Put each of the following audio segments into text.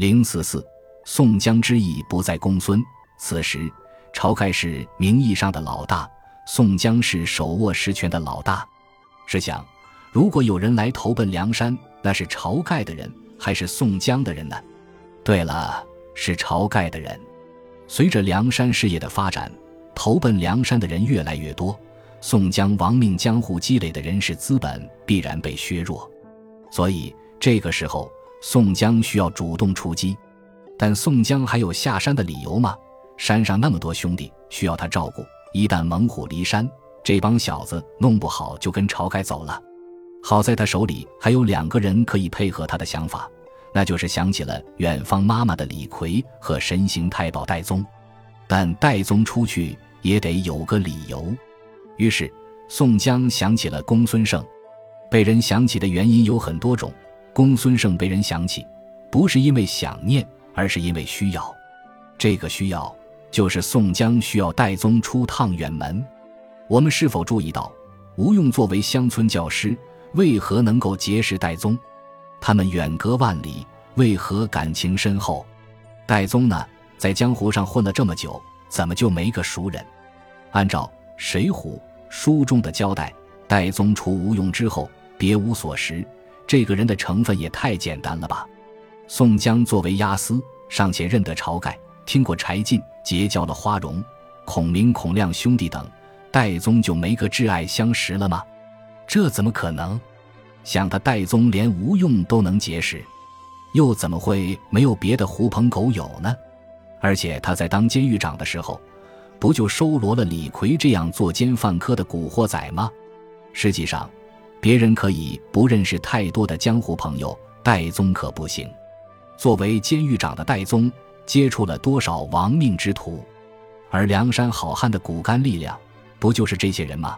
零四四，宋江之意不在公孙。此时，晁盖是名义上的老大，宋江是手握实权的老大。试想，如果有人来投奔梁山，那是晁盖的人还是宋江的人呢？对了，是晁盖的人。随着梁山事业的发展，投奔梁山的人越来越多，宋江亡命江湖积累的人事资本必然被削弱。所以这个时候。宋江需要主动出击，但宋江还有下山的理由吗？山上那么多兄弟需要他照顾，一旦猛虎离山，这帮小子弄不好就跟晁盖走了。好在他手里还有两个人可以配合他的想法，那就是想起了远方妈妈的李逵和神行太保戴宗。但戴宗出去也得有个理由，于是宋江想起了公孙胜。被人想起的原因有很多种。公孙胜被人想起，不是因为想念，而是因为需要。这个需要就是宋江需要戴宗出趟远门。我们是否注意到，吴用作为乡村教师，为何能够结识戴宗？他们远隔万里，为何感情深厚？戴宗呢，在江湖上混了这么久，怎么就没个熟人？按照《水浒》书中的交代，戴宗除吴用之后，别无所识。这个人的成分也太简单了吧！宋江作为押司，尚且认得晁盖，听过柴进，结交了花荣、孔明、孔亮兄弟等，戴宗就没个挚爱相识了吗？这怎么可能？想他戴宗连吴用都能结识，又怎么会没有别的狐朋狗友呢？而且他在当监狱长的时候，不就收罗了李逵这样作奸犯科的古惑仔吗？实际上。别人可以不认识太多的江湖朋友，戴宗可不行。作为监狱长的戴宗，接触了多少亡命之徒？而梁山好汉的骨干力量，不就是这些人吗？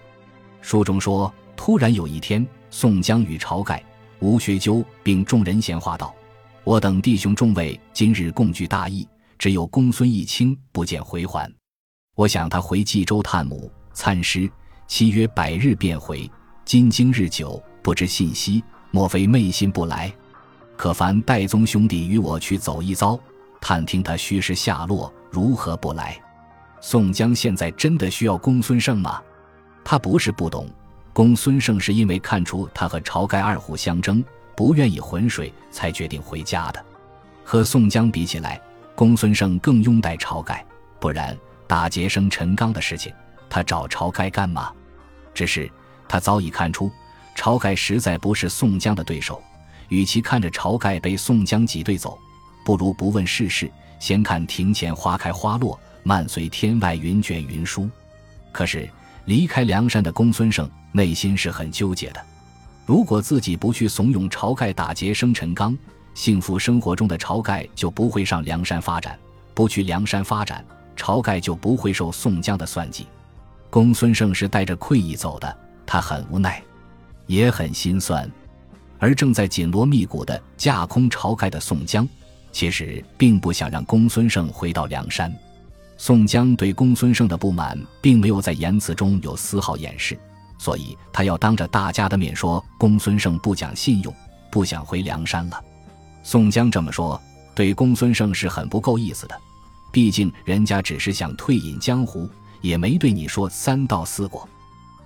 书中说，突然有一天，宋江与晁盖、吴学究并众人闲话道：“我等弟兄众位今日共聚大义，只有公孙义清不见回还。我想他回冀州探母参师，期约百日便回。”今经日久，不知信息，莫非昧心不来？可烦戴宗兄弟与我去走一遭，探听他虚实下落，如何不来？宋江现在真的需要公孙胜吗？他不是不懂，公孙胜是因为看出他和晁盖二虎相争，不愿意浑水，才决定回家的。和宋江比起来，公孙胜更拥戴晁盖，不然打劫生陈刚的事情，他找晁盖干嘛？只是。他早已看出，晁盖实在不是宋江的对手。与其看着晁盖被宋江挤兑走，不如不问世事，先看庭前花开花落，漫随天外云卷云舒。可是离开梁山的公孙胜内心是很纠结的。如果自己不去怂恿晁盖打劫生辰纲，幸福生活中的晁盖就不会上梁山发展；不去梁山发展，晁盖就不会受宋江的算计。公孙胜是带着愧意走的。他很无奈，也很心酸，而正在紧锣密鼓的架空晁盖的宋江，其实并不想让公孙胜回到梁山。宋江对公孙胜的不满，并没有在言辞中有丝毫掩饰，所以他要当着大家的面说公孙胜不讲信用，不想回梁山了。宋江这么说，对公孙胜是很不够意思的，毕竟人家只是想退隐江湖，也没对你说三道四过。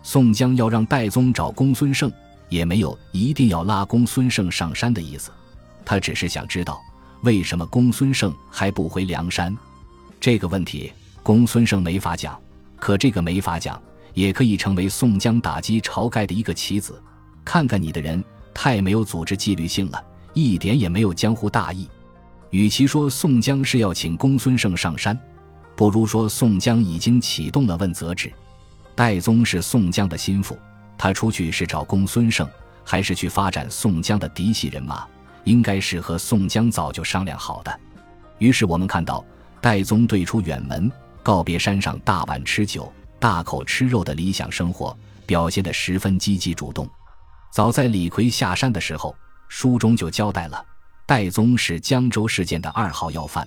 宋江要让戴宗找公孙胜，也没有一定要拉公孙胜上山的意思，他只是想知道为什么公孙胜还不回梁山。这个问题，公孙胜没法讲，可这个没法讲，也可以成为宋江打击晁盖的一个棋子。看看你的人，太没有组织纪律性了，一点也没有江湖大义。与其说宋江是要请公孙胜上山，不如说宋江已经启动了问责制。戴宗是宋江的心腹，他出去是找公孙胜，还是去发展宋江的嫡系人马？应该是和宋江早就商量好的。于是我们看到，戴宗对出远门，告别山上大碗吃酒、大口吃肉的理想生活，表现得十分积极主动。早在李逵下山的时候，书中就交代了，戴宗是江州事件的二号要犯，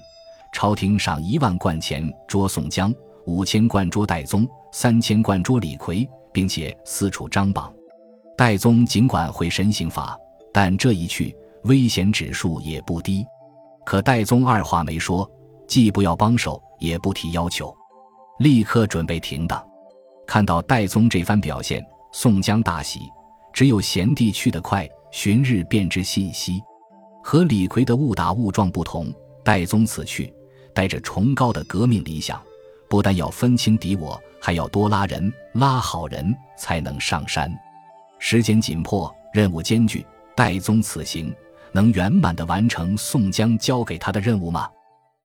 朝廷赏一万贯钱捉宋江。五千贯捉戴宗，三千贯捉李逵，并且四处张榜。戴宗尽管会神行法，但这一去危险指数也不低。可戴宗二话没说，既不要帮手，也不提要求，立刻准备停当。看到戴宗这番表现，宋江大喜。只有贤弟去得快，旬日便知信息。和李逵的误打误撞不同，戴宗此去带着崇高的革命理想，不但要分清敌我，还要多拉人，拉好人才能上山。时间紧迫，任务艰巨，戴宗此行能圆满地完成宋江交给他的任务吗？